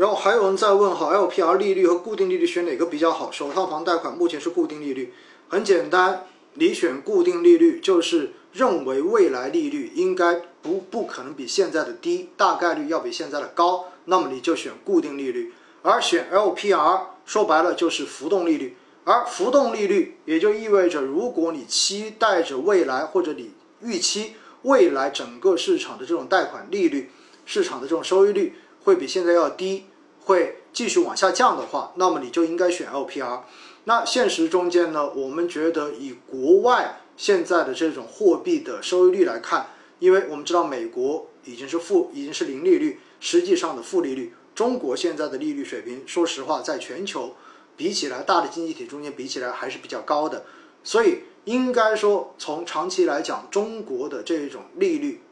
然后还有人在问哈，LPR 利率和固定利率选哪个比较好？首套房贷款目前是固定利率，很简单，你选固定利率就是认为未来利率应该不不可能比现在的低，大概率要比现在的高，那么你就选固定利率。而选 LPR 说白了就是浮动利率，而浮动利率也就意味着，如果你期待着未来或者你预期未来整个市场的这种贷款利率、市场的这种收益率会比现在要低，会继续往下降的话，那么你就应该选 LPR。那现实中间呢，我们觉得以国外现在的这种货币的收益率来看，因为我们知道美国已经是负，已经是零利率，实际上的负利率。中国现在的利率水平，说实话，在全球比起来，大的经济体中间比起来还是比较高的，所以应该说，从长期来讲，中国的这种利率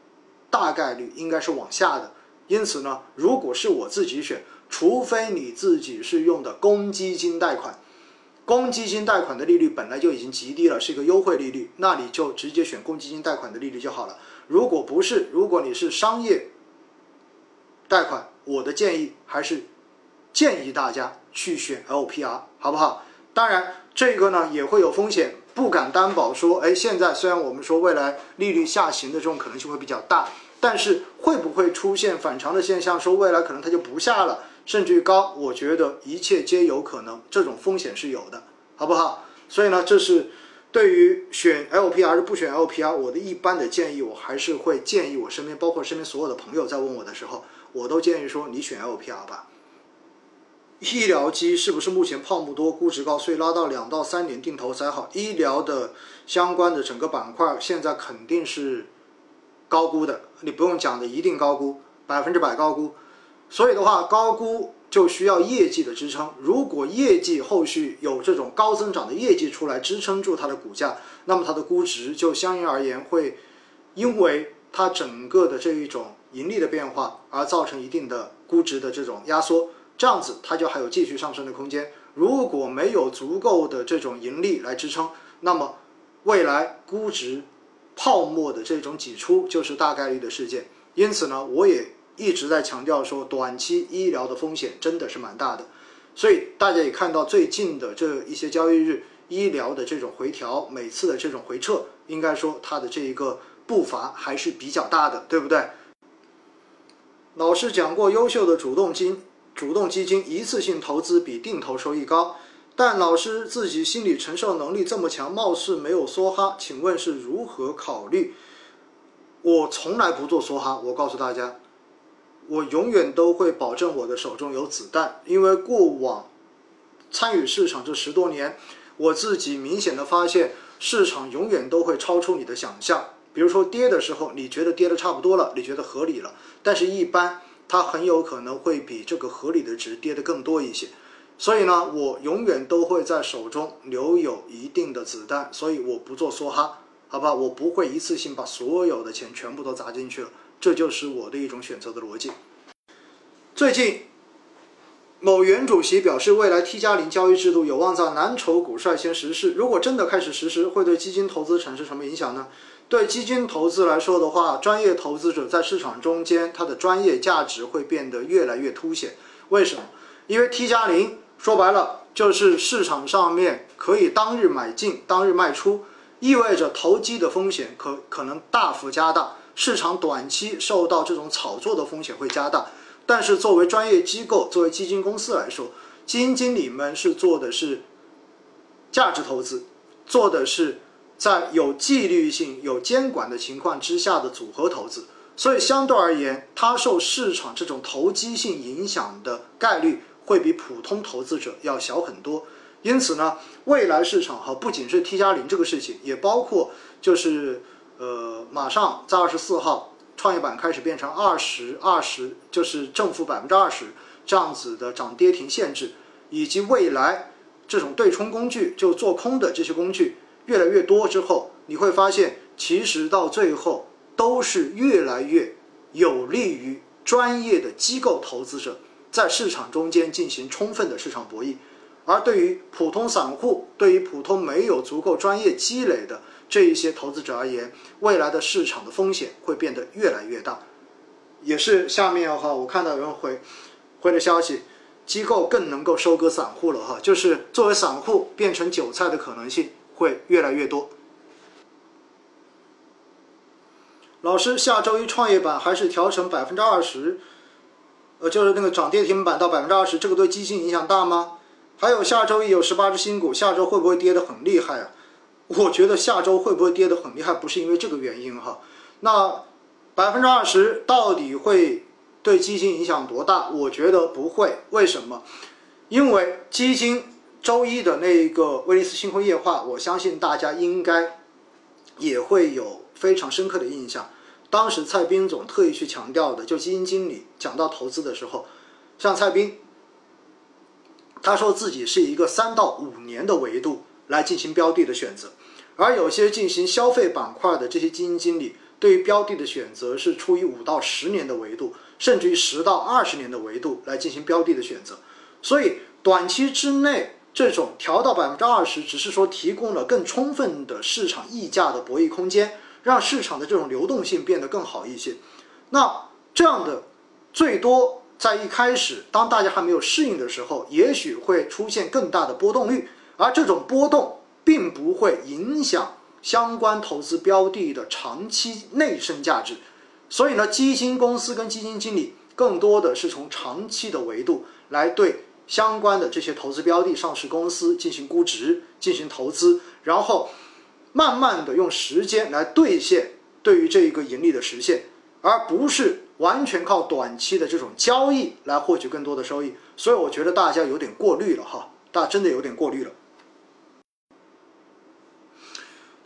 大概率应该是往下的。因此呢，如果是我自己选，除非你自己是用的公积金贷款，公积金贷款的利率本来就已经极低了，是一个优惠利率，那你就直接选公积金贷款的利率就好了。如果不是，如果你是商业贷款，我的建议还是建议大家去选 LPR，好不好？当然，这个呢也会有风险，不敢担保说，哎，现在虽然我们说未来利率下行的这种可能性会比较大，但是会不会出现反常的现象，说未来可能它就不下了，甚至于高？我觉得一切皆有可能，这种风险是有的，好不好？所以呢，这是对于选 LPR 还是不选 LPR，我的一般的建议，我还是会建议我身边，包括身边所有的朋友，在问我的时候。我都建议说，你选 LPR 吧。医疗机是不是目前泡沫多、估值高，所以拉到两到三年定投才好？医疗的相关的整个板块现在肯定是高估的，你不用讲的，一定高估，百分之百高估。所以的话，高估就需要业绩的支撑。如果业绩后续有这种高增长的业绩出来支撑住它的股价，那么它的估值就相应而言会，因为它整个的这一种。盈利的变化而造成一定的估值的这种压缩，这样子它就还有继续上升的空间。如果没有足够的这种盈利来支撑，那么未来估值泡沫的这种挤出就是大概率的事件。因此呢，我也一直在强调说，短期医疗的风险真的是蛮大的。所以大家也看到最近的这一些交易日，医疗的这种回调，每次的这种回撤，应该说它的这一个步伐还是比较大的，对不对？老师讲过，优秀的主动金主动基金一次性投资比定投收益高，但老师自己心理承受能力这么强，貌似没有梭哈，请问是如何考虑？我从来不做梭哈，我告诉大家，我永远都会保证我的手中有子弹，因为过往参与市场这十多年，我自己明显的发现，市场永远都会超出你的想象。比如说跌的时候，你觉得跌的差不多了，你觉得合理了，但是一般它很有可能会比这个合理的值跌的更多一些。所以呢，我永远都会在手中留有一定的子弹，所以我不做梭哈，好吧？我不会一次性把所有的钱全部都砸进去了，这就是我的一种选择的逻辑。最近，某原主席表示，未来 T 加零交易制度有望在蓝筹股率先实施。如果真的开始实施，会对基金投资产生什么影响呢？对基金投资来说的话，专业投资者在市场中间，它的专业价值会变得越来越凸显。为什么？因为 T 加零说白了就是市场上面可以当日买进、当日卖出，意味着投机的风险可可能大幅加大，市场短期受到这种炒作的风险会加大。但是作为专业机构、作为基金公司来说，基金经理们是做的是价值投资，做的是。在有纪律性、有监管的情况之下的组合投资，所以相对而言，它受市场这种投机性影响的概率会比普通投资者要小很多。因此呢，未来市场哈，不仅是 T 加零这个事情，也包括就是呃，马上在二十四号，创业板开始变成二十二十，就是正负百分之二十这样子的涨跌停限制，以及未来这种对冲工具就做空的这些工具。越来越多之后，你会发现，其实到最后都是越来越有利于专业的机构投资者在市场中间进行充分的市场博弈，而对于普通散户，对于普通没有足够专业积累的这一些投资者而言，未来的市场的风险会变得越来越大。也是下面哈，我看到有人回，回的消息，机构更能够收割散户了哈，就是作为散户变成韭菜的可能性会越来越多。老师，下周一创业板还是调成百分之二十，呃，就是那个涨跌停板到百分之二十，这个对基金影响大吗？还有下周一有十八只新股，下周会不会跌得很厉害啊？我觉得下周会不会跌得很厉害，不是因为这个原因哈。那百分之二十到底会对基金影响多大？我觉得不会。为什么？因为基金周一的那个威尼斯星空夜话，我相信大家应该也会有非常深刻的印象。当时蔡斌总特意去强调的，就基金经理讲到投资的时候，像蔡斌，他说自己是一个三到五年的维度来进行标的的选择，而有些进行消费板块的这些基金经理，对于标的的选择是出于五到十年的维度，甚至于十到二十年的维度来进行标的的选择。所以短期之内这种调到百分之二十，只是说提供了更充分的市场溢价的博弈空间。让市场的这种流动性变得更好一些，那这样的最多在一开始，当大家还没有适应的时候，也许会出现更大的波动率，而这种波动并不会影响相关投资标的的长期内生价值。所以呢，基金公司跟基金经理更多的是从长期的维度来对相关的这些投资标的、上市公司进行估值、进行投资，然后。慢慢的用时间来兑现对于这一个盈利的实现，而不是完全靠短期的这种交易来获取更多的收益。所以我觉得大家有点过滤了哈，大家真的有点过滤了。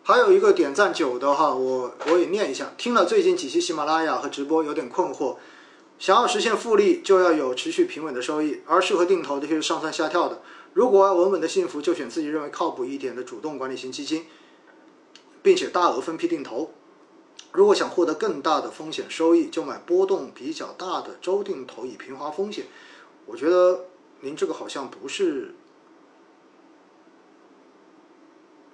还有一个点赞九的哈，我我也念一下。听了最近几期喜马拉雅和直播，有点困惑。想要实现复利，就要有持续平稳的收益，而适合定投的却是上蹿下跳的。如果要稳稳的幸福，就选自己认为靠谱一点的主动管理型基金。并且大额分批定投，如果想获得更大的风险收益，就买波动比较大的周定投以平滑风险。我觉得您这个好像不是。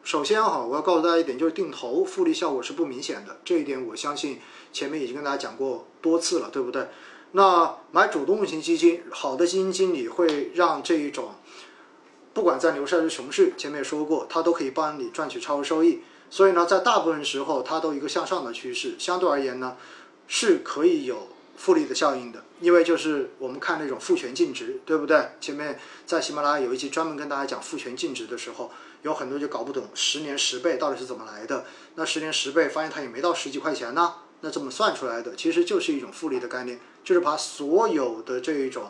首先哈，我要告诉大家一点，就是定投复利效果是不明显的，这一点我相信前面已经跟大家讲过多次了，对不对？那买主动型基金，好的基金经理会让这一种，不管在牛市还是熊市，前面也说过，他都可以帮你赚取超额收益。所以呢，在大部分时候，它都一个向上的趋势，相对而言呢，是可以有复利的效应的。因为就是我们看那种复权净值，对不对？前面在喜马拉雅有一期专门跟大家讲复权净值的时候，有很多就搞不懂十年十倍到底是怎么来的。那十年十倍，发现它也没到十几块钱呢。那这么算出来的，其实就是一种复利的概念，就是把所有的这一种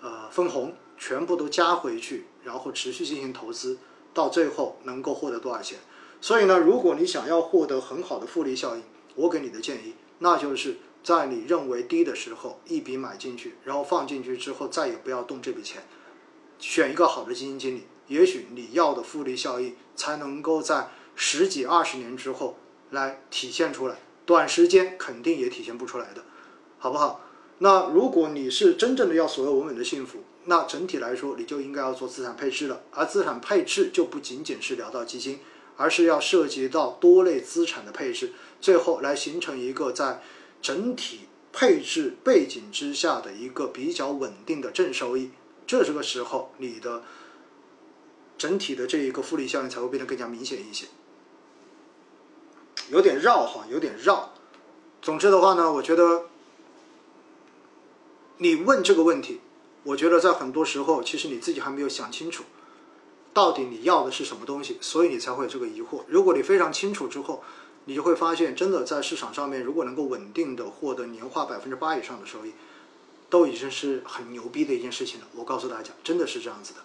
呃分红全部都加回去，然后持续进行投资，到最后能够获得多少钱。所以呢，如果你想要获得很好的复利效应，我给你的建议，那就是在你认为低的时候一笔买进去，然后放进去之后再也不要动这笔钱，选一个好的基金经理，也许你要的复利效应才能够在十几二十年之后来体现出来，短时间肯定也体现不出来的，好不好？那如果你是真正的要所谓稳稳的幸福，那整体来说你就应该要做资产配置了，而资产配置就不仅仅是聊到基金。而是要涉及到多类资产的配置，最后来形成一个在整体配置背景之下的一个比较稳定的正收益。这这个时候，你的整体的这一个复利效应才会变得更加明显一些。有点绕哈，有点绕。总之的话呢，我觉得你问这个问题，我觉得在很多时候，其实你自己还没有想清楚。到底你要的是什么东西？所以你才会有这个疑惑。如果你非常清楚之后，你就会发现，真的在市场上面，如果能够稳定的获得年化百分之八以上的收益，都已经是很牛逼的一件事情了。我告诉大家，真的是这样子的。